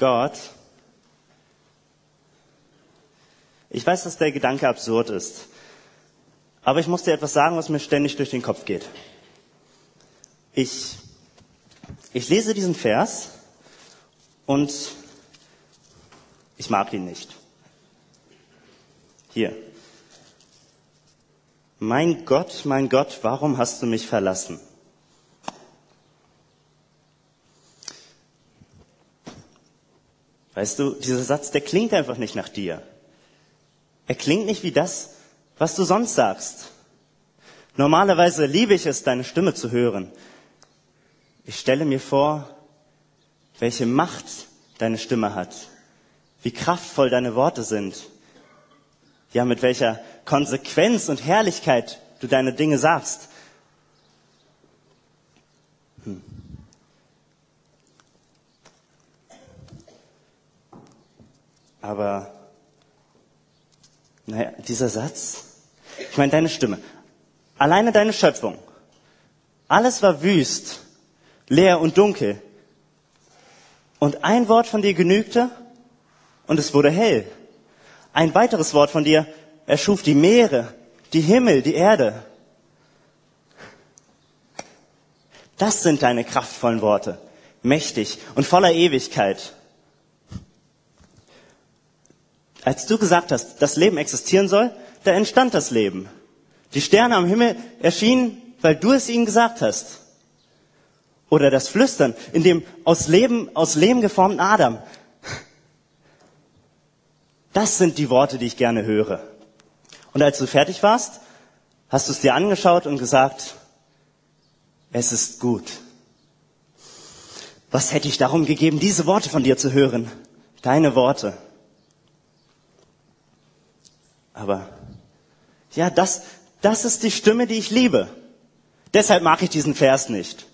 Gott, ich weiß, dass der Gedanke absurd ist, aber ich muss dir etwas sagen, was mir ständig durch den Kopf geht. Ich, ich lese diesen Vers und ich mag ihn nicht. Hier. Mein Gott, mein Gott, warum hast du mich verlassen? Weißt du, dieser Satz, der klingt einfach nicht nach dir. Er klingt nicht wie das, was du sonst sagst. Normalerweise liebe ich es, deine Stimme zu hören. Ich stelle mir vor, welche Macht deine Stimme hat, wie kraftvoll deine Worte sind, ja, mit welcher Konsequenz und Herrlichkeit du deine Dinge sagst. Hm. Aber, naja, dieser Satz, ich meine deine Stimme, alleine deine Schöpfung, alles war wüst, leer und dunkel. Und ein Wort von dir genügte und es wurde hell. Ein weiteres Wort von dir erschuf die Meere, die Himmel, die Erde. Das sind deine kraftvollen Worte, mächtig und voller Ewigkeit. Als du gesagt hast, das Leben existieren soll, da entstand das Leben. Die Sterne am Himmel erschienen, weil du es ihnen gesagt hast. Oder das Flüstern in dem aus Leben, aus Leben geformten Adam. Das sind die Worte, die ich gerne höre. Und als du fertig warst, hast du es dir angeschaut und gesagt, es ist gut. Was hätte ich darum gegeben, diese Worte von dir zu hören? Deine Worte. Aber ja, das, das ist die Stimme, die ich liebe. Deshalb mag ich diesen Vers nicht.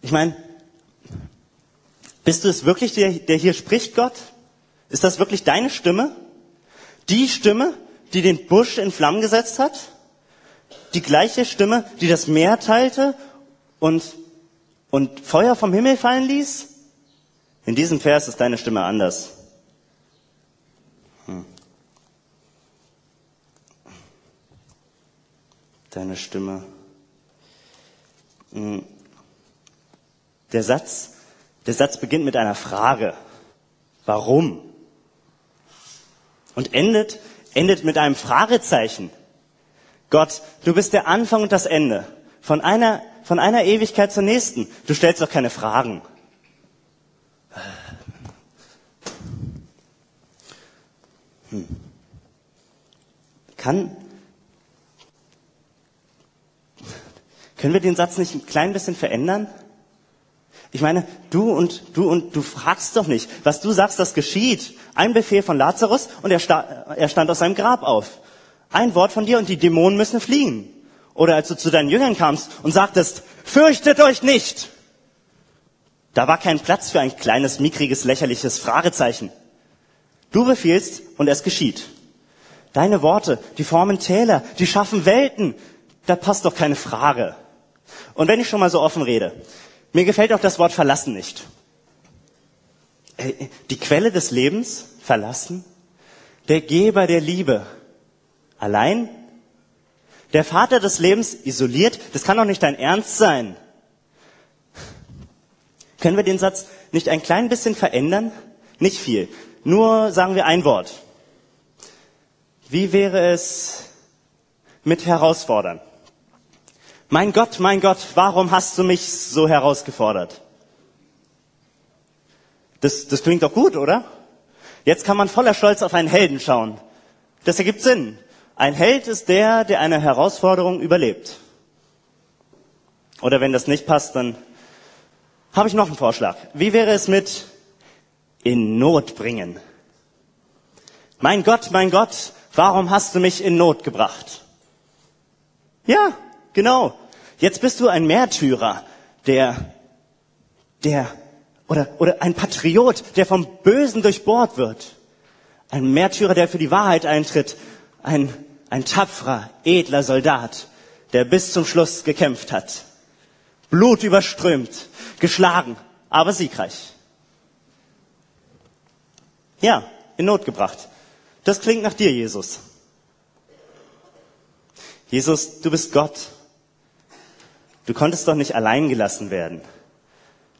Ich meine, bist du es wirklich, der, der hier spricht, Gott? Ist das wirklich deine Stimme? Die Stimme, die den Busch in Flammen gesetzt hat? Die gleiche Stimme, die das Meer teilte und, und Feuer vom Himmel fallen ließ? In diesem Vers ist deine Stimme anders. Deine Stimme. Hm. Der Satz, der Satz beginnt mit einer Frage. Warum? Und endet, endet mit einem Fragezeichen. Gott, du bist der Anfang und das Ende. Von einer, von einer Ewigkeit zur nächsten. Du stellst doch keine Fragen. Hm. Kann, können wir den Satz nicht ein klein bisschen verändern? Ich meine, du und du und du fragst doch nicht. Was du sagst, das geschieht. Ein Befehl von Lazarus und er, sta er stand aus seinem Grab auf. Ein Wort von dir und die Dämonen müssen fliehen. Oder als du zu deinen Jüngern kamst und sagtest, fürchtet euch nicht. Da war kein Platz für ein kleines, mickriges, lächerliches Fragezeichen. Du befiehlst und es geschieht. Deine Worte, die formen Täler, die schaffen Welten. Da passt doch keine Frage. Und wenn ich schon mal so offen rede, mir gefällt auch das Wort verlassen nicht. Äh, die Quelle des Lebens, verlassen, der Geber der Liebe, allein, der Vater des Lebens, isoliert, das kann doch nicht dein Ernst sein. Können wir den Satz nicht ein klein bisschen verändern? Nicht viel. Nur sagen wir ein Wort. Wie wäre es mit herausfordern? Mein Gott, mein Gott, warum hast du mich so herausgefordert? Das, das klingt doch gut, oder? Jetzt kann man voller Stolz auf einen Helden schauen. Das ergibt Sinn. Ein Held ist der, der eine Herausforderung überlebt. Oder wenn das nicht passt, dann habe ich noch einen Vorschlag. Wie wäre es mit in Not bringen? Mein Gott, mein Gott, warum hast du mich in Not gebracht? Ja, Genau. Jetzt bist du ein Märtyrer, der, der, oder, oder ein Patriot, der vom Bösen durchbohrt wird. Ein Märtyrer, der für die Wahrheit eintritt. Ein, ein tapferer, edler Soldat, der bis zum Schluss gekämpft hat. Blut überströmt, geschlagen, aber siegreich. Ja, in Not gebracht. Das klingt nach dir, Jesus. Jesus, du bist Gott. Du konntest doch nicht allein gelassen werden.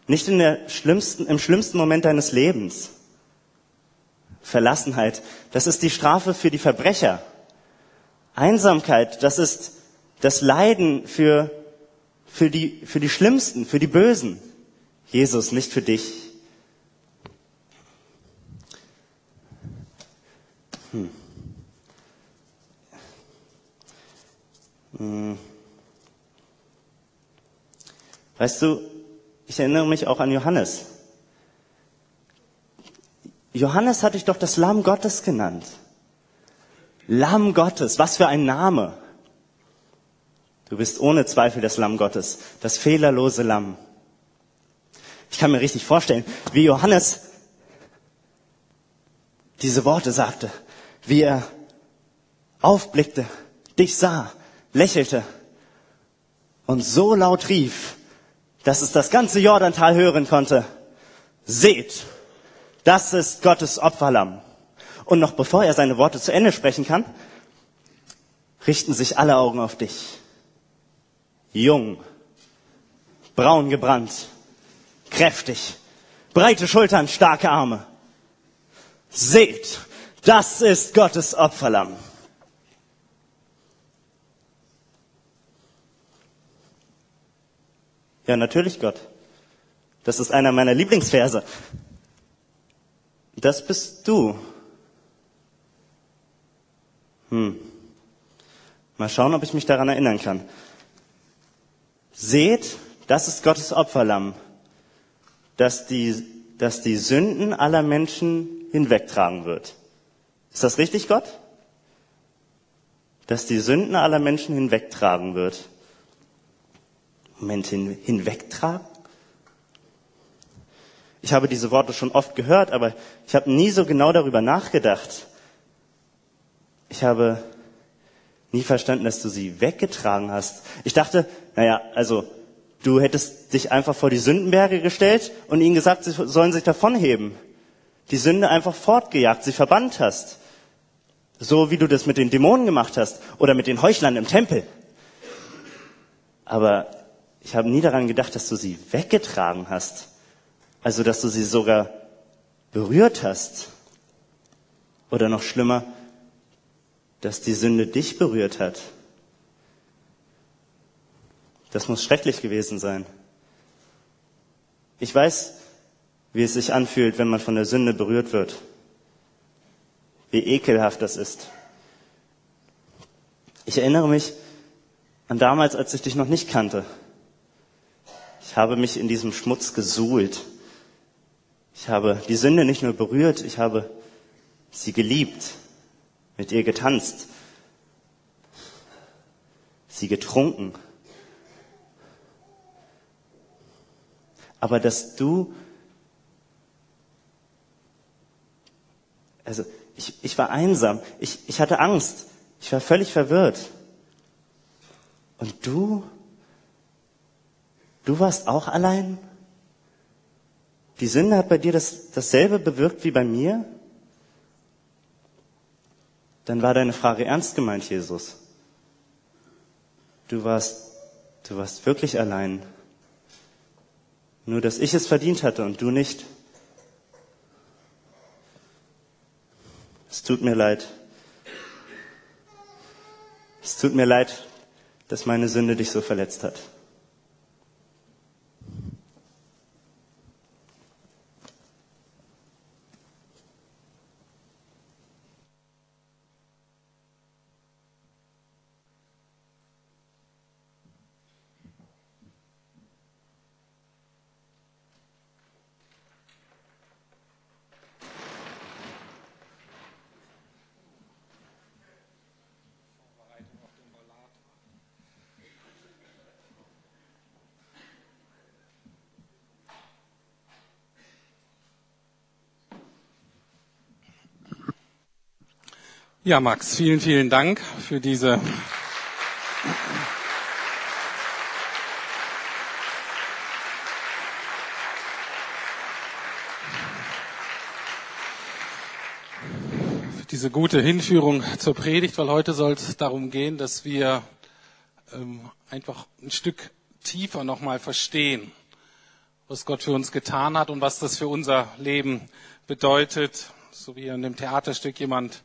Nicht in der schlimmsten, im schlimmsten Moment deines Lebens. Verlassenheit, das ist die Strafe für die Verbrecher. Einsamkeit, das ist das Leiden für, für, die, für die Schlimmsten, für die Bösen. Jesus, nicht für dich. Hm. Hm. Weißt du, ich erinnere mich auch an Johannes. Johannes hatte ich doch das Lamm Gottes genannt. Lamm Gottes, was für ein Name. Du bist ohne Zweifel das Lamm Gottes, das fehlerlose Lamm. Ich kann mir richtig vorstellen, wie Johannes diese Worte sagte, wie er aufblickte, dich sah, lächelte und so laut rief, dass es das ganze Jordantal hören konnte. Seht, das ist Gottes Opferlamm. Und noch bevor er seine Worte zu Ende sprechen kann, richten sich alle Augen auf dich. Jung, braun gebrannt, kräftig, breite Schultern, starke Arme. Seht, das ist Gottes Opferlamm. Ja, natürlich Gott. Das ist einer meiner Lieblingsverse. Das bist du. Hm. Mal schauen, ob ich mich daran erinnern kann. Seht, das ist Gottes Opferlamm, das die, das die Sünden aller Menschen hinwegtragen wird. Ist das richtig, Gott? Dass die Sünden aller Menschen hinwegtragen wird. Moment, hin, hinwegtragen? Ich habe diese Worte schon oft gehört, aber ich habe nie so genau darüber nachgedacht. Ich habe nie verstanden, dass du sie weggetragen hast. Ich dachte, naja, also du hättest dich einfach vor die Sündenberge gestellt und ihnen gesagt, sie sollen sich davonheben. Die Sünde einfach fortgejagt, sie verbannt hast. So wie du das mit den Dämonen gemacht hast oder mit den Heuchlern im Tempel. Aber ich habe nie daran gedacht, dass du sie weggetragen hast. Also, dass du sie sogar berührt hast. Oder noch schlimmer, dass die Sünde dich berührt hat. Das muss schrecklich gewesen sein. Ich weiß, wie es sich anfühlt, wenn man von der Sünde berührt wird. Wie ekelhaft das ist. Ich erinnere mich an damals, als ich dich noch nicht kannte. Ich habe mich in diesem Schmutz gesuhlt. Ich habe die Sünde nicht nur berührt, ich habe sie geliebt, mit ihr getanzt, sie getrunken. Aber dass du, also ich, ich war einsam, ich, ich hatte Angst, ich war völlig verwirrt. Und du, du warst auch allein? Die Sünde hat bei dir das, dasselbe bewirkt wie bei mir? Dann war deine Frage ernst gemeint, Jesus. Du warst, du warst wirklich allein. Nur, dass ich es verdient hatte und du nicht. Es tut mir leid. Es tut mir leid, dass meine Sünde dich so verletzt hat. Ja, Max, vielen, vielen Dank für diese diese gute Hinführung zur Predigt, weil heute soll es darum gehen, dass wir ähm, einfach ein Stück tiefer nochmal verstehen, was Gott für uns getan hat und was das für unser Leben bedeutet. So wie in dem Theaterstück jemand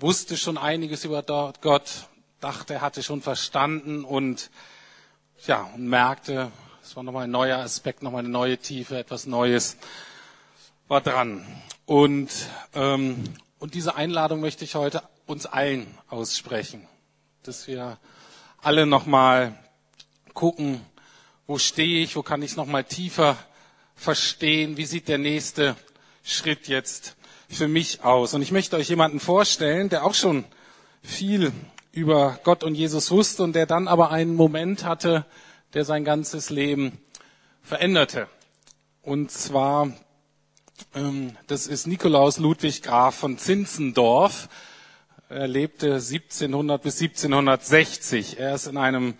wusste schon einiges über Gott, dachte, hatte schon verstanden und ja, und merkte, es war nochmal ein neuer Aspekt, nochmal eine neue Tiefe, etwas Neues war dran. Und, ähm, und diese Einladung möchte ich heute uns allen aussprechen, dass wir alle nochmal gucken, wo stehe ich, wo kann ich nochmal tiefer verstehen, wie sieht der nächste Schritt jetzt für mich aus. Und ich möchte euch jemanden vorstellen, der auch schon viel über Gott und Jesus wusste und der dann aber einen Moment hatte, der sein ganzes Leben veränderte. Und zwar, ähm, das ist Nikolaus Ludwig Graf von Zinzendorf. Er lebte 1700 bis 1760. Er ist in einem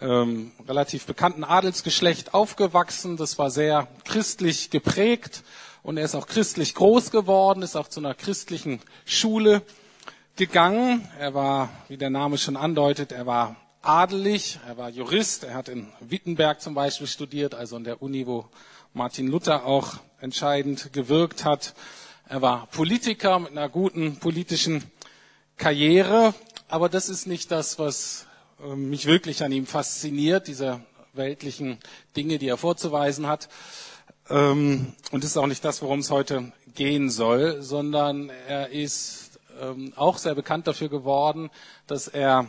ähm, relativ bekannten Adelsgeschlecht aufgewachsen. Das war sehr christlich geprägt und er ist auch christlich groß geworden, ist auch zu einer christlichen Schule gegangen. Er war, wie der Name schon andeutet, er war adelig, er war Jurist, er hat in Wittenberg zum Beispiel studiert, also an der Uni, wo Martin Luther auch entscheidend gewirkt hat. Er war Politiker mit einer guten politischen Karriere, aber das ist nicht das, was ähm, mich wirklich an ihm fasziniert, diese weltlichen Dinge, die er vorzuweisen hat. Ähm, und das ist auch nicht das, worum es heute gehen soll, sondern er ist ähm, auch sehr bekannt dafür geworden, dass er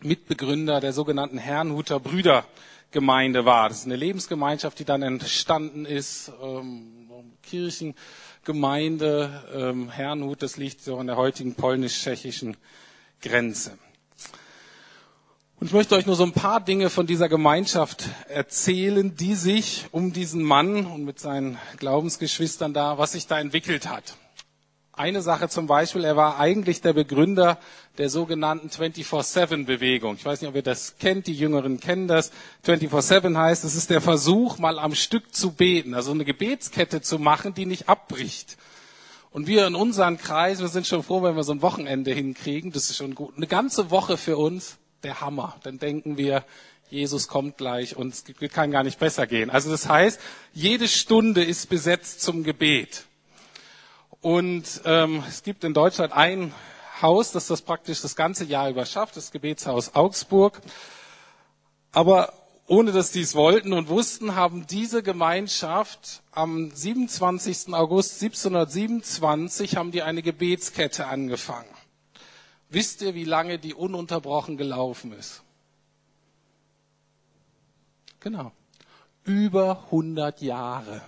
Mitbegründer der sogenannten Herrnhuter Brüdergemeinde war. Das ist eine Lebensgemeinschaft, die dann entstanden ist, ähm, Kirchengemeinde ähm, Herrnhut, das liegt so an der heutigen polnisch-tschechischen Grenze. Und ich möchte euch nur so ein paar Dinge von dieser Gemeinschaft erzählen, die sich um diesen Mann und mit seinen Glaubensgeschwistern da, was sich da entwickelt hat. Eine Sache zum Beispiel, er war eigentlich der Begründer der sogenannten 24-7-Bewegung. Ich weiß nicht, ob ihr das kennt, die Jüngeren kennen das. 24-7 heißt, es ist der Versuch, mal am Stück zu beten, also eine Gebetskette zu machen, die nicht abbricht. Und wir in unseren Kreis, wir sind schon froh, wenn wir so ein Wochenende hinkriegen. Das ist schon gut. Eine ganze Woche für uns, der Hammer. Dann denken wir, Jesus kommt gleich und es kann gar nicht besser gehen. Also das heißt, jede Stunde ist besetzt zum Gebet. Und ähm, es gibt in Deutschland ein Haus, das das praktisch das ganze Jahr über schafft, das Gebetshaus Augsburg. Aber ohne dass die es wollten und wussten, haben diese Gemeinschaft am 27. August 1727 haben die eine Gebetskette angefangen. Wisst ihr, wie lange die ununterbrochen gelaufen ist? Genau. Über 100 Jahre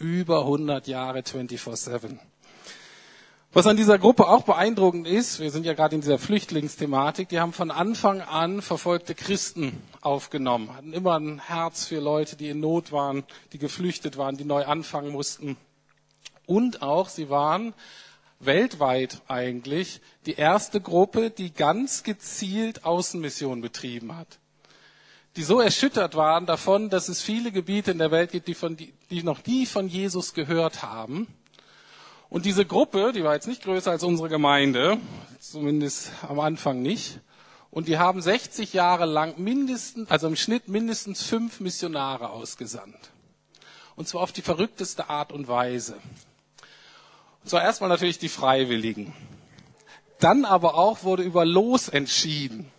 über 100 Jahre 24-7. Was an dieser Gruppe auch beeindruckend ist, wir sind ja gerade in dieser Flüchtlingsthematik, die haben von Anfang an verfolgte Christen aufgenommen, hatten immer ein Herz für Leute, die in Not waren, die geflüchtet waren, die neu anfangen mussten. Und auch, sie waren weltweit eigentlich die erste Gruppe, die ganz gezielt Außenmission betrieben hat die so erschüttert waren davon, dass es viele Gebiete in der Welt gibt, die, von, die noch nie von Jesus gehört haben. Und diese Gruppe, die war jetzt nicht größer als unsere Gemeinde, zumindest am Anfang nicht. Und die haben 60 Jahre lang mindestens, also im Schnitt mindestens fünf Missionare ausgesandt. Und zwar auf die verrückteste Art und Weise. Und zwar erstmal natürlich die Freiwilligen. Dann aber auch wurde über Los entschieden.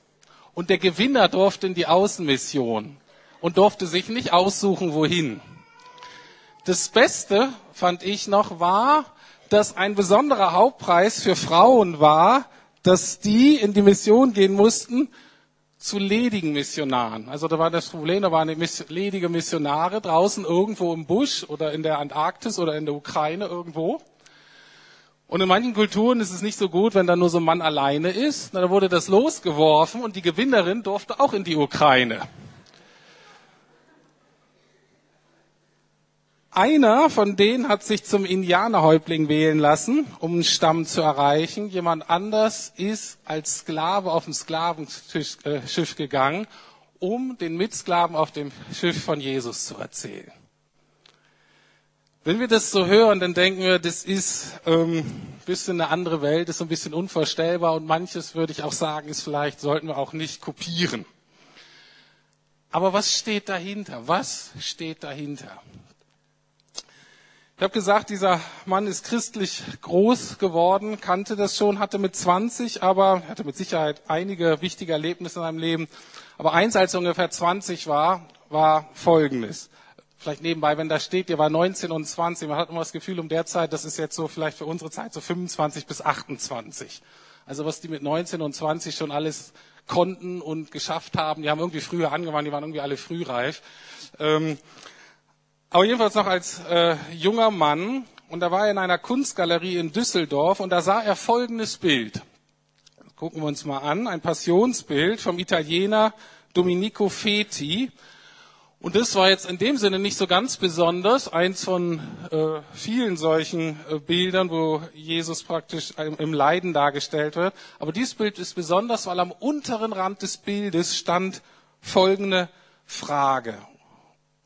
Und der Gewinner durfte in die Außenmission und durfte sich nicht aussuchen, wohin. Das Beste, fand ich noch, war, dass ein besonderer Hauptpreis für Frauen war, dass die in die Mission gehen mussten zu ledigen Missionaren. Also da war das Problem, da waren ledige Missionare draußen irgendwo im Busch oder in der Antarktis oder in der Ukraine irgendwo. Und in manchen Kulturen ist es nicht so gut, wenn da nur so ein Mann alleine ist. Da wurde das losgeworfen und die Gewinnerin durfte auch in die Ukraine. Einer von denen hat sich zum Indianerhäuptling wählen lassen, um einen Stamm zu erreichen. Jemand anders ist als Sklave auf dem Sklavenschiff äh, gegangen, um den Mitsklaven auf dem Schiff von Jesus zu erzählen. Wenn wir das so hören, dann denken wir, das ist ähm, ein bisschen eine andere Welt, ist ein bisschen unvorstellbar und manches würde ich auch sagen, ist vielleicht, sollten wir auch nicht kopieren. Aber was steht dahinter? Was steht dahinter? Ich habe gesagt, dieser Mann ist christlich groß geworden, kannte das schon, hatte mit 20, aber hatte mit Sicherheit einige wichtige Erlebnisse in seinem Leben. Aber eins, als er ungefähr 20 war, war Folgendes vielleicht nebenbei, wenn da steht, ihr war 19 und 20, man hat immer das Gefühl, um der Zeit, das ist jetzt so vielleicht für unsere Zeit so 25 bis 28. Also was die mit 19 und 20 schon alles konnten und geschafft haben, die haben irgendwie früher angefangen, die waren irgendwie alle frühreif. Ähm, aber jedenfalls noch als äh, junger Mann, und da war er in einer Kunstgalerie in Düsseldorf und da sah er folgendes Bild. gucken wir uns mal an, ein Passionsbild vom Italiener Domenico Feti. Und das war jetzt in dem Sinne nicht so ganz besonders, eins von äh, vielen solchen äh, Bildern, wo Jesus praktisch im Leiden dargestellt wird. Aber dieses Bild ist besonders, weil am unteren Rand des Bildes stand folgende Frage.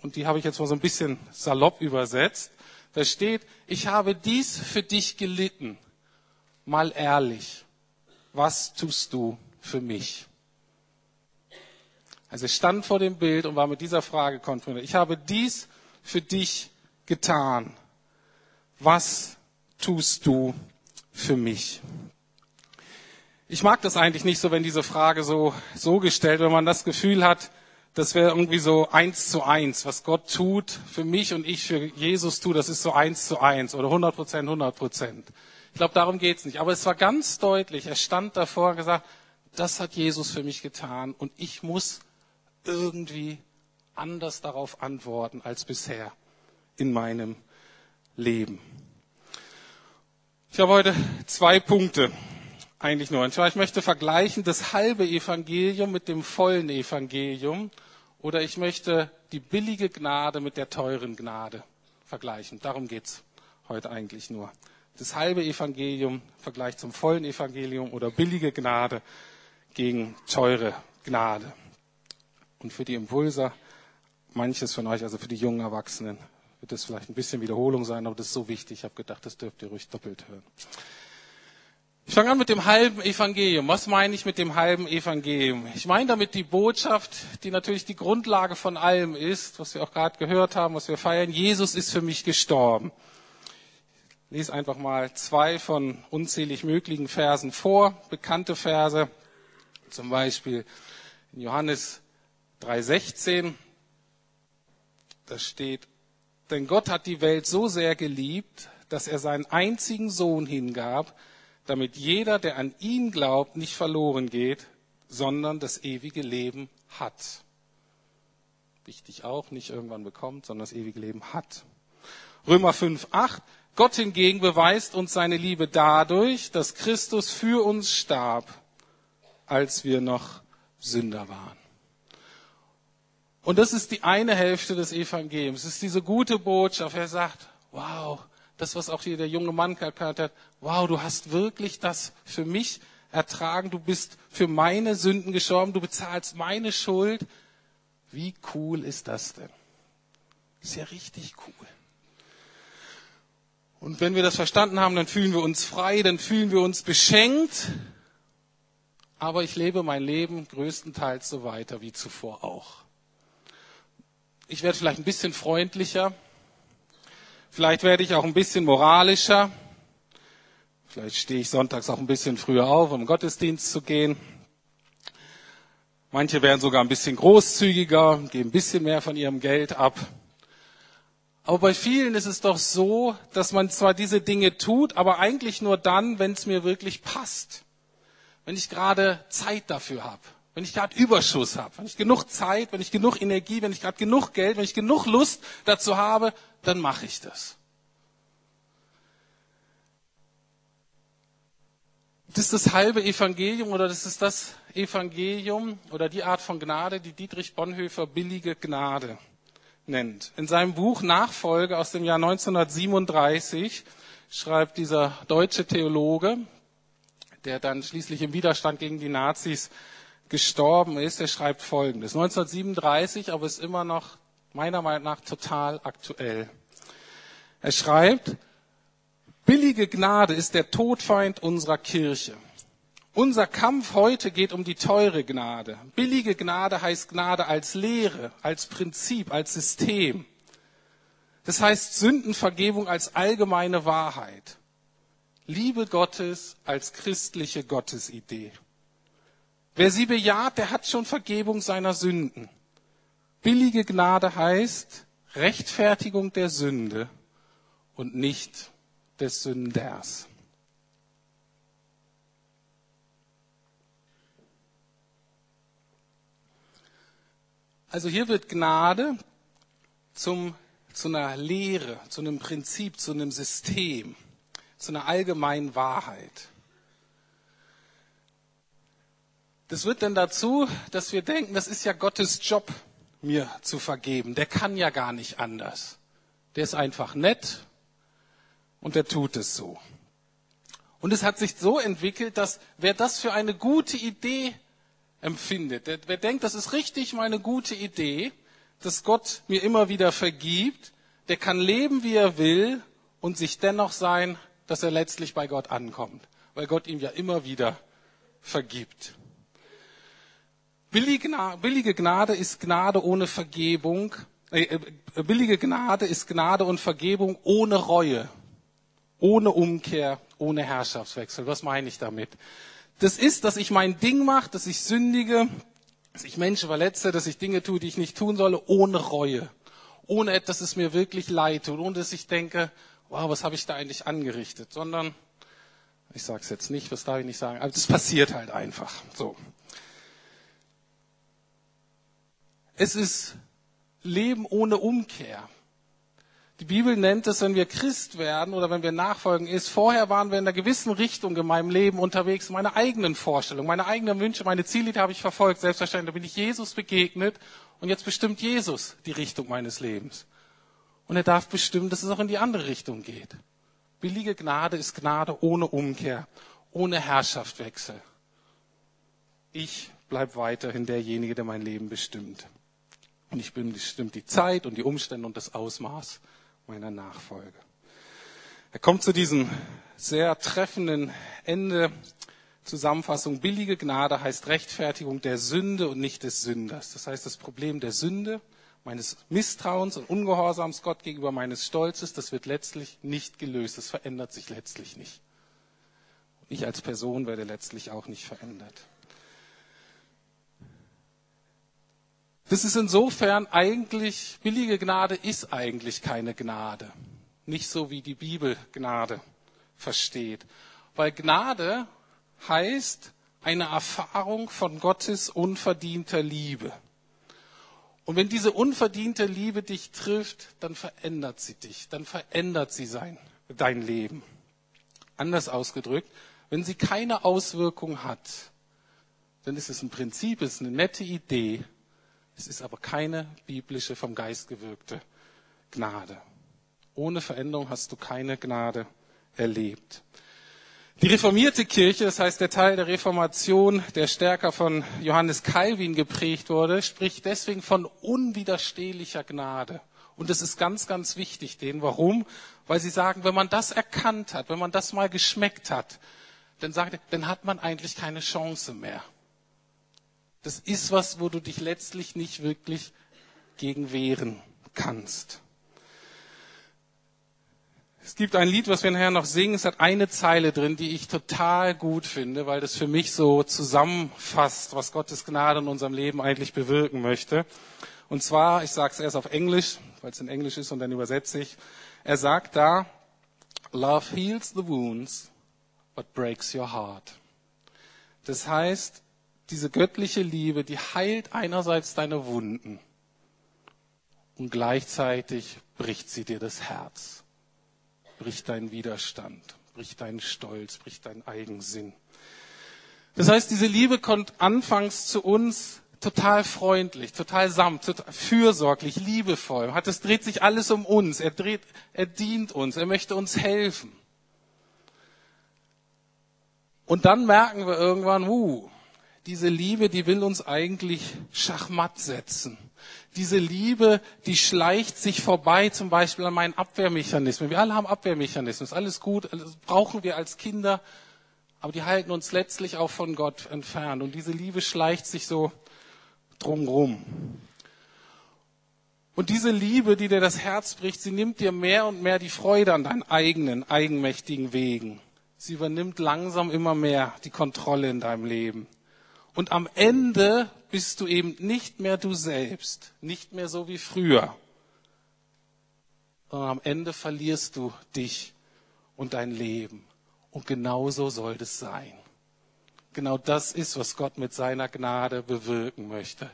Und die habe ich jetzt mal so ein bisschen salopp übersetzt. Da steht, ich habe dies für dich gelitten. Mal ehrlich, was tust du für mich? Also er stand vor dem Bild und war mit dieser Frage konfrontiert. Ich habe dies für dich getan. Was tust du für mich? Ich mag das eigentlich nicht so, wenn diese Frage so, so gestellt, wenn man das Gefühl hat, das wäre irgendwie so eins zu eins. Was Gott tut für mich und ich für Jesus tue, das ist so eins zu eins oder 100 Prozent, 100 Prozent. Ich glaube, darum geht's nicht. Aber es war ganz deutlich. Er stand davor und gesagt, das hat Jesus für mich getan und ich muss irgendwie anders darauf antworten als bisher in meinem Leben. Ich habe heute zwei Punkte eigentlich nur. Und ich möchte vergleichen das halbe Evangelium mit dem vollen Evangelium oder ich möchte die billige Gnade mit der teuren Gnade vergleichen. Darum geht's heute eigentlich nur. Das halbe Evangelium im Vergleich zum vollen Evangelium oder billige Gnade gegen teure Gnade. Und für die Impulser, manches von euch, also für die jungen Erwachsenen, wird das vielleicht ein bisschen Wiederholung sein, aber das ist so wichtig. Ich habe gedacht, das dürft ihr ruhig doppelt hören. Ich fange an mit dem halben Evangelium. Was meine ich mit dem halben Evangelium? Ich meine damit die Botschaft, die natürlich die Grundlage von allem ist, was wir auch gerade gehört haben, was wir feiern. Jesus ist für mich gestorben. Ich lese einfach mal zwei von unzählig möglichen Versen vor, bekannte Verse, zum Beispiel in Johannes 3.16, da steht, denn Gott hat die Welt so sehr geliebt, dass er seinen einzigen Sohn hingab, damit jeder, der an ihn glaubt, nicht verloren geht, sondern das ewige Leben hat. Wichtig auch, nicht irgendwann bekommt, sondern das ewige Leben hat. Römer 5, 8. Gott hingegen beweist uns seine Liebe dadurch, dass Christus für uns starb, als wir noch Sünder waren. Und das ist die eine Hälfte des Evangeliums. Es ist diese gute Botschaft. Er sagt, wow, das, was auch hier der junge Mann erkannt hat, wow, du hast wirklich das für mich ertragen. Du bist für meine Sünden gestorben. Du bezahlst meine Schuld. Wie cool ist das denn? ist ja richtig cool. Und wenn wir das verstanden haben, dann fühlen wir uns frei, dann fühlen wir uns beschenkt. Aber ich lebe mein Leben größtenteils so weiter wie zuvor auch ich werde vielleicht ein bisschen freundlicher, vielleicht werde ich auch ein bisschen moralischer, vielleicht stehe ich sonntags auch ein bisschen früher auf, um Gottesdienst zu gehen. Manche werden sogar ein bisschen großzügiger, geben ein bisschen mehr von ihrem Geld ab. Aber bei vielen ist es doch so, dass man zwar diese Dinge tut, aber eigentlich nur dann, wenn es mir wirklich passt. Wenn ich gerade Zeit dafür habe wenn ich gerade Überschuss habe, wenn ich genug Zeit, wenn ich genug Energie, wenn ich gerade genug Geld, wenn ich genug Lust dazu habe, dann mache ich das. Das ist das halbe Evangelium oder das ist das Evangelium oder die Art von Gnade, die Dietrich Bonhoeffer billige Gnade nennt. In seinem Buch Nachfolge aus dem Jahr 1937 schreibt dieser deutsche Theologe, der dann schließlich im Widerstand gegen die Nazis gestorben ist, er schreibt Folgendes. 1937, aber ist immer noch meiner Meinung nach total aktuell. Er schreibt, billige Gnade ist der Todfeind unserer Kirche. Unser Kampf heute geht um die teure Gnade. Billige Gnade heißt Gnade als Lehre, als Prinzip, als System. Das heißt Sündenvergebung als allgemeine Wahrheit. Liebe Gottes als christliche Gottesidee. Wer sie bejaht, der hat schon Vergebung seiner Sünden. Billige Gnade heißt Rechtfertigung der Sünde und nicht des Sünders. Also hier wird Gnade zum, zu einer Lehre, zu einem Prinzip, zu einem System, zu einer allgemeinen Wahrheit. Das wird dann dazu, dass wir denken, das ist ja Gottes Job, mir zu vergeben. Der kann ja gar nicht anders. Der ist einfach nett und der tut es so. Und es hat sich so entwickelt, dass wer das für eine gute Idee empfindet. Der, wer denkt, das ist richtig meine gute Idee, dass Gott mir immer wieder vergibt, der kann leben, wie er will und sich dennoch sein, dass er letztlich bei Gott ankommt, weil Gott ihm ja immer wieder vergibt. Billige Gnade ist Gnade ohne Vergebung. Äh, äh, billige Gnade ist Gnade und Vergebung ohne Reue, ohne Umkehr, ohne Herrschaftswechsel. Was meine ich damit? das ist, dass ich mein Ding mache, dass ich sündige, dass ich Menschen verletze, dass ich Dinge tue, die ich nicht tun solle, ohne Reue. Ohne etwas, das mir wirklich leid tut, ohne dass ich denke, wow, was habe ich da eigentlich angerichtet, sondern, ich sage es jetzt nicht, was darf ich nicht sagen, aber das passiert halt einfach. So. Es ist Leben ohne Umkehr. Die Bibel nennt es, wenn wir Christ werden oder wenn wir nachfolgen, ist, vorher waren wir in einer gewissen Richtung in meinem Leben unterwegs, meine eigenen Vorstellungen, meine eigenen Wünsche, meine Ziele, die habe ich verfolgt. Selbstverständlich bin ich Jesus begegnet und jetzt bestimmt Jesus die Richtung meines Lebens. Und er darf bestimmen, dass es auch in die andere Richtung geht. Billige Gnade ist Gnade ohne Umkehr, ohne Herrschaftswechsel. Ich bleib weiterhin derjenige, der mein Leben bestimmt. Und ich bestimmt die Zeit und die Umstände und das Ausmaß meiner Nachfolge. Er kommt zu diesem sehr treffenden Ende. Zusammenfassung, billige Gnade heißt Rechtfertigung der Sünde und nicht des Sünders. Das heißt, das Problem der Sünde, meines Misstrauens und Ungehorsams Gott gegenüber meines Stolzes, das wird letztlich nicht gelöst. Das verändert sich letztlich nicht. Ich als Person werde letztlich auch nicht verändert. Das ist insofern eigentlich, billige Gnade ist eigentlich keine Gnade. Nicht so wie die Bibel Gnade versteht. Weil Gnade heißt eine Erfahrung von Gottes unverdienter Liebe. Und wenn diese unverdiente Liebe dich trifft, dann verändert sie dich, dann verändert sie sein, dein Leben. Anders ausgedrückt, wenn sie keine Auswirkung hat, dann ist es ein Prinzip, es ist eine nette Idee, es ist aber keine biblische, vom Geist gewirkte Gnade. Ohne Veränderung hast du keine Gnade erlebt. Die reformierte Kirche, das heißt der Teil der Reformation, der stärker von Johannes Calvin geprägt wurde, spricht deswegen von unwiderstehlicher Gnade. Und das ist ganz, ganz wichtig denen. Warum? Weil sie sagen, wenn man das erkannt hat, wenn man das mal geschmeckt hat, dann sagt dann hat man eigentlich keine Chance mehr. Das ist was, wo du dich letztlich nicht wirklich gegen wehren kannst. Es gibt ein Lied, was wir nachher noch singen. Es hat eine Zeile drin, die ich total gut finde, weil das für mich so zusammenfasst, was Gottes Gnade in unserem Leben eigentlich bewirken möchte. Und zwar, ich sage es erst auf Englisch, weil es in Englisch ist und dann übersetze ich. Er sagt da, Love heals the wounds, but breaks your heart. Das heißt, diese göttliche Liebe, die heilt einerseits deine Wunden und gleichzeitig bricht sie dir das Herz, bricht deinen Widerstand, bricht deinen Stolz, bricht deinen Eigensinn. Das heißt, diese Liebe kommt anfangs zu uns total freundlich, total samt, total fürsorglich, liebevoll. Hat, es dreht sich alles um uns. Er dreht, er dient uns. Er möchte uns helfen. Und dann merken wir irgendwann, uh, diese Liebe, die will uns eigentlich schachmatt setzen. Diese Liebe, die schleicht sich vorbei, zum Beispiel an meinen Abwehrmechanismen. Wir alle haben Abwehrmechanismen, ist alles gut, das brauchen wir als Kinder, aber die halten uns letztlich auch von Gott entfernt. Und diese Liebe schleicht sich so drumrum. Und diese Liebe, die dir das Herz bricht, sie nimmt dir mehr und mehr die Freude an deinen eigenen, eigenmächtigen Wegen. Sie übernimmt langsam immer mehr die Kontrolle in deinem Leben. Und am Ende bist du eben nicht mehr du selbst, nicht mehr so wie früher, sondern am Ende verlierst du dich und dein Leben. Und genau so soll es sein. Genau das ist, was Gott mit seiner Gnade bewirken möchte.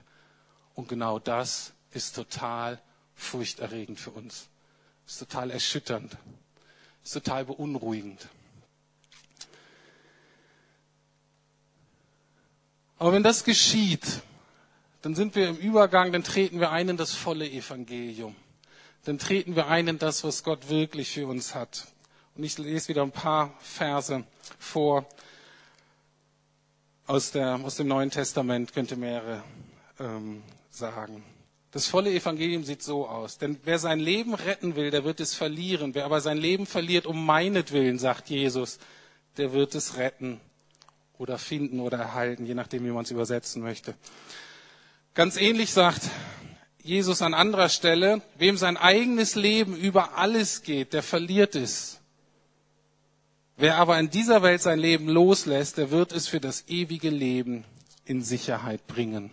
Und genau das ist total furchterregend für uns. Ist total erschütternd. Ist total beunruhigend. Aber wenn das geschieht, dann sind wir im Übergang, dann treten wir ein in das volle Evangelium. Dann treten wir ein in das, was Gott wirklich für uns hat. Und ich lese wieder ein paar Verse vor aus, der, aus dem Neuen Testament, könnte mehrere ähm, sagen. Das volle Evangelium sieht so aus. Denn wer sein Leben retten will, der wird es verlieren. Wer aber sein Leben verliert um meinetwillen, sagt Jesus, der wird es retten oder finden oder erhalten, je nachdem, wie man es übersetzen möchte. Ganz ähnlich sagt Jesus an anderer Stelle, wem sein eigenes Leben über alles geht, der verliert es. Wer aber in dieser Welt sein Leben loslässt, der wird es für das ewige Leben in Sicherheit bringen.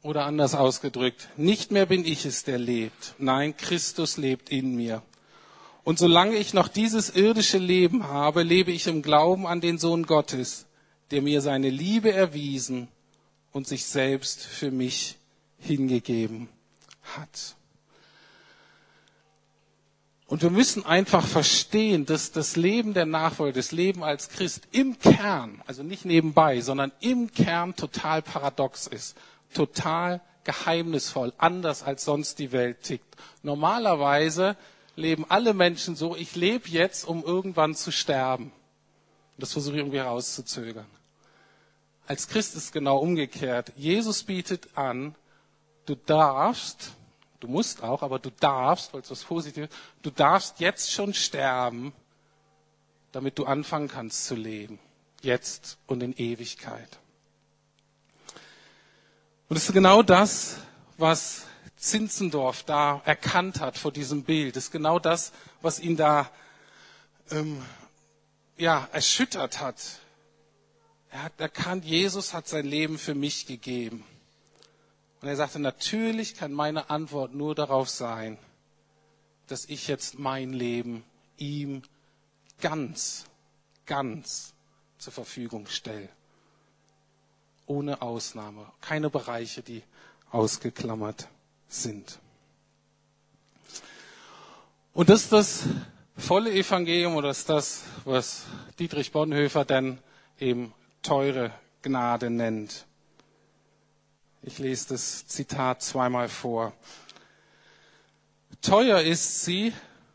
Oder anders ausgedrückt, nicht mehr bin ich es, der lebt. Nein, Christus lebt in mir. Und solange ich noch dieses irdische Leben habe, lebe ich im Glauben an den Sohn Gottes, der mir seine Liebe erwiesen und sich selbst für mich hingegeben hat. Und wir müssen einfach verstehen, dass das Leben der Nachfolge, das Leben als Christ im Kern, also nicht nebenbei, sondern im Kern total paradox ist, total geheimnisvoll, anders als sonst die Welt tickt. Normalerweise leben alle Menschen so, ich lebe jetzt, um irgendwann zu sterben. Das versuche ich irgendwie herauszuzögern. Als Christ ist genau umgekehrt. Jesus bietet an, du darfst, du musst auch, aber du darfst, weil es was Positives, du darfst jetzt schon sterben, damit du anfangen kannst zu leben. Jetzt und in Ewigkeit. Und es ist genau das, was Zinzendorf da erkannt hat vor diesem Bild. Ist genau das, was ihn da ähm, ja, erschüttert hat. Er hat erkannt, Jesus hat sein Leben für mich gegeben. Und er sagte, natürlich kann meine Antwort nur darauf sein, dass ich jetzt mein Leben ihm ganz, ganz zur Verfügung stelle. Ohne Ausnahme. Keine Bereiche, die ausgeklammert sind. Und das ist das volle Evangelium oder ist das, was Dietrich Bonhoeffer dann eben teure Gnade nennt. Ich lese das Zitat zweimal vor. Teuer ist sie,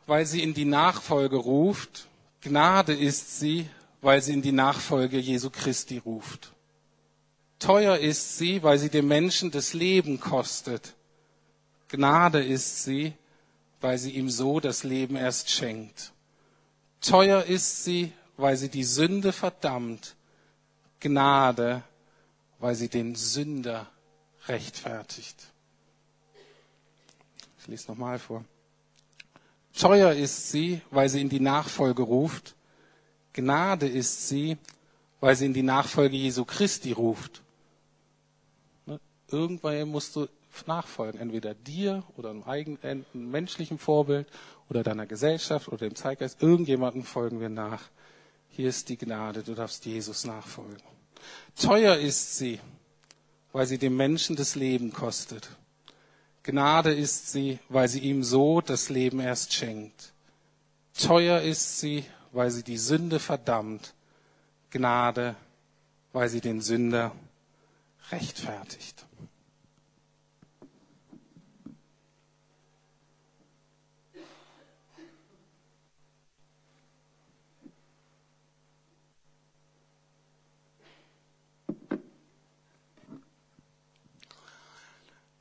weil sie in die Nachfolge ruft. Gnade ist sie, weil sie in die Nachfolge Jesu Christi ruft. Teuer ist sie, weil sie dem Menschen das Leben kostet. Gnade ist sie, weil sie ihm so das Leben erst schenkt. Teuer ist sie, weil sie die Sünde verdammt. Gnade, weil sie den Sünder rechtfertigt. Ich lese nochmal vor. Teuer ist sie, weil sie in die Nachfolge ruft. Gnade ist sie, weil sie in die Nachfolge Jesu Christi ruft. Ne? Irgendwann musst du nachfolgen, entweder dir oder einem eigenen einem menschlichen Vorbild oder deiner Gesellschaft oder dem Zeitgeist. Irgendjemandem folgen wir nach. Hier ist die Gnade, du darfst Jesus nachfolgen. Teuer ist sie, weil sie dem Menschen das Leben kostet. Gnade ist sie, weil sie ihm so das Leben erst schenkt. Teuer ist sie, weil sie die Sünde verdammt. Gnade, weil sie den Sünder rechtfertigt.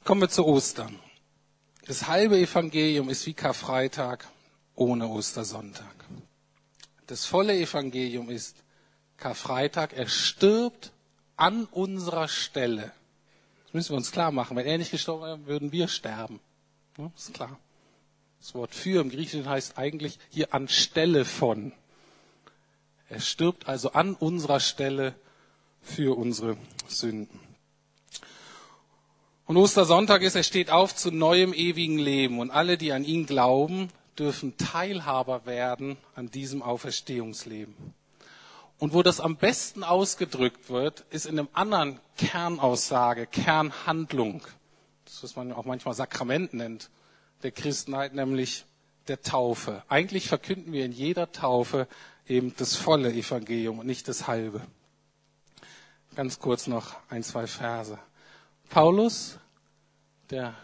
Kommen wir zu Ostern. Das halbe Evangelium ist wie Karfreitag ohne Ostersonntag. Das volle Evangelium ist Karfreitag. Er stirbt an unserer Stelle. Das müssen wir uns klar machen. Wenn er nicht gestorben wäre, würden wir sterben. Ja, ist klar. Das Wort für im Griechischen heißt eigentlich hier anstelle von. Er stirbt also an unserer Stelle für unsere Sünden. Und Ostersonntag ist, er steht auf zu neuem ewigen Leben. Und alle, die an ihn glauben, dürfen Teilhaber werden an diesem Auferstehungsleben. Und wo das am besten ausgedrückt wird, ist in einem anderen Kernaussage, Kernhandlung. Das, was man auch manchmal Sakrament nennt, der Christenheit, nämlich der Taufe. Eigentlich verkünden wir in jeder Taufe eben das volle Evangelium und nicht das halbe. Ganz kurz noch ein, zwei Verse. Paulus, der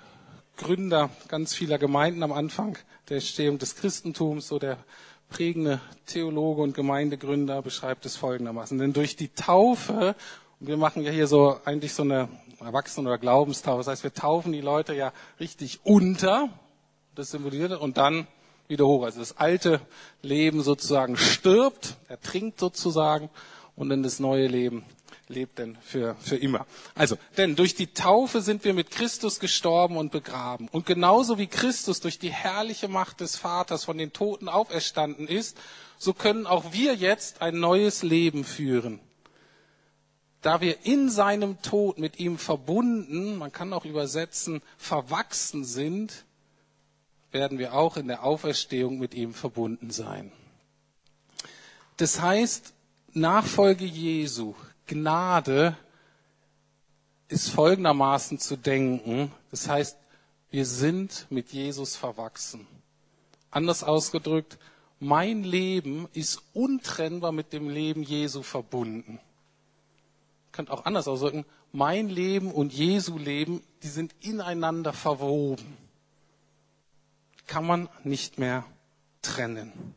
Gründer ganz vieler Gemeinden am Anfang der Entstehung des Christentums, so der prägende Theologe und Gemeindegründer, beschreibt es folgendermaßen. Denn durch die Taufe, und wir machen ja hier so eigentlich so eine Erwachsenen- oder Glaubenstaufe, das heißt, wir taufen die Leute ja richtig unter, das symbolisiert, und dann wieder hoch. Also das alte Leben sozusagen stirbt, er trinkt sozusagen, und dann das neue Leben lebt denn für, für immer. Also, denn durch die Taufe sind wir mit Christus gestorben und begraben. Und genauso wie Christus durch die herrliche Macht des Vaters von den Toten auferstanden ist, so können auch wir jetzt ein neues Leben führen. Da wir in seinem Tod mit ihm verbunden, man kann auch übersetzen, verwachsen sind, werden wir auch in der Auferstehung mit ihm verbunden sein. Das heißt, Nachfolge Jesu Gnade ist folgendermaßen zu denken. Das heißt, wir sind mit Jesus verwachsen. Anders ausgedrückt, mein Leben ist untrennbar mit dem Leben Jesu verbunden. Ich könnte auch anders ausdrücken, mein Leben und Jesu Leben, die sind ineinander verwoben. Kann man nicht mehr trennen.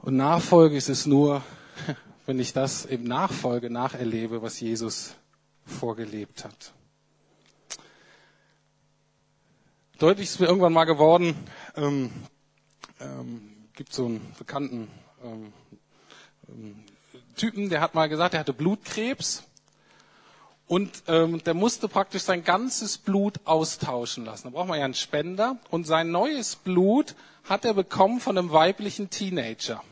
Und Nachfolge ist es nur, wenn ich das im Nachfolge nacherlebe, was Jesus vorgelebt hat. Deutlich ist mir irgendwann mal geworden, ähm, ähm, gibt so einen bekannten ähm, ähm, Typen, der hat mal gesagt, er hatte Blutkrebs und ähm, der musste praktisch sein ganzes Blut austauschen lassen. Da braucht man ja einen Spender und sein neues Blut hat er bekommen von einem weiblichen Teenager.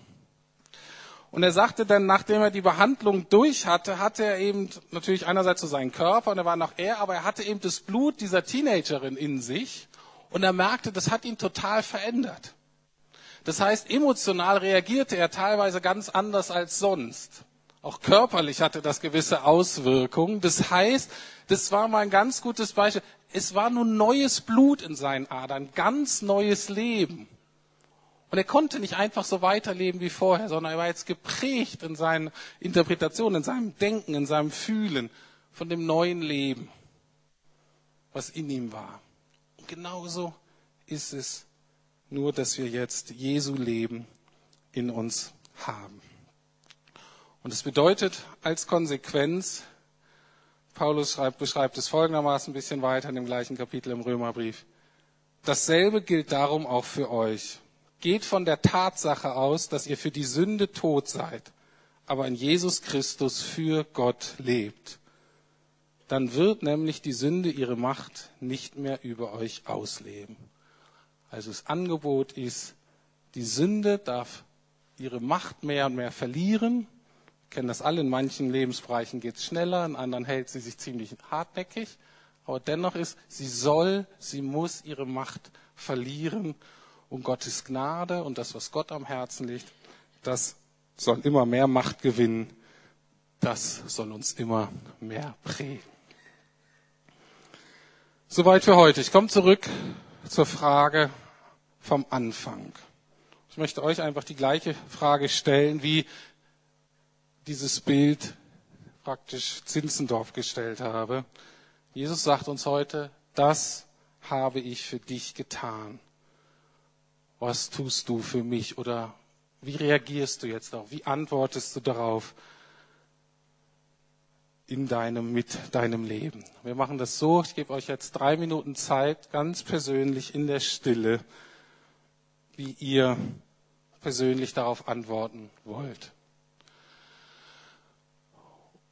Und er sagte dann, nachdem er die Behandlung durch hatte, hatte er eben natürlich einerseits so seinen Körper und er war noch er, aber er hatte eben das Blut dieser Teenagerin in sich und er merkte, das hat ihn total verändert. Das heißt, emotional reagierte er teilweise ganz anders als sonst. Auch körperlich hatte das gewisse Auswirkungen. Das heißt, das war mal ein ganz gutes Beispiel. Es war nun neues Blut in seinen Adern, ganz neues Leben. Und er konnte nicht einfach so weiterleben wie vorher, sondern er war jetzt geprägt in seinen Interpretationen, in seinem Denken, in seinem Fühlen von dem neuen Leben, was in ihm war. Und genauso ist es nur, dass wir jetzt Jesu Leben in uns haben. Und es bedeutet als Konsequenz, Paulus schreibt, beschreibt es folgendermaßen ein bisschen weiter in dem gleichen Kapitel im Römerbrief. Dasselbe gilt darum auch für euch. Geht von der Tatsache aus, dass ihr für die Sünde tot seid, aber in Jesus Christus für Gott lebt. Dann wird nämlich die Sünde ihre Macht nicht mehr über euch ausleben. Also das Angebot ist, die Sünde darf ihre Macht mehr und mehr verlieren. Wir kennen das alle, in manchen Lebensbereichen geht es schneller, in anderen hält sie sich ziemlich hartnäckig. Aber dennoch ist, sie soll, sie muss ihre Macht verlieren und Gottes Gnade und das, was Gott am Herzen liegt, das soll immer mehr Macht gewinnen. Das soll uns immer mehr prägen. Soweit für heute. Ich komme zurück zur Frage vom Anfang. Ich möchte euch einfach die gleiche Frage stellen, wie dieses Bild praktisch Zinzendorf gestellt habe. Jesus sagt uns heute, das habe ich für dich getan was tust du für mich oder wie reagierst du jetzt darauf? Wie antwortest du darauf? in deinem, mit deinem Leben. Wir machen das so, ich gebe euch jetzt drei Minuten Zeit, ganz persönlich in der Stille, wie ihr persönlich darauf antworten wollt.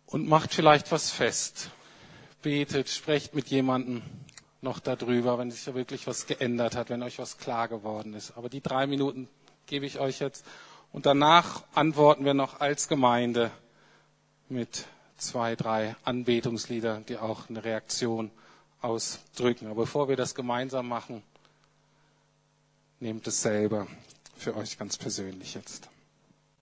Und macht vielleicht was fest. Betet, sprecht mit jemandem noch darüber, wenn sich da wirklich was geändert hat, wenn euch was klar geworden ist. Aber die drei Minuten gebe ich euch jetzt. Und danach antworten wir noch als Gemeinde mit zwei, drei Anbetungslieder, die auch eine Reaktion ausdrücken. Aber bevor wir das gemeinsam machen, nehmt es selber für euch ganz persönlich jetzt.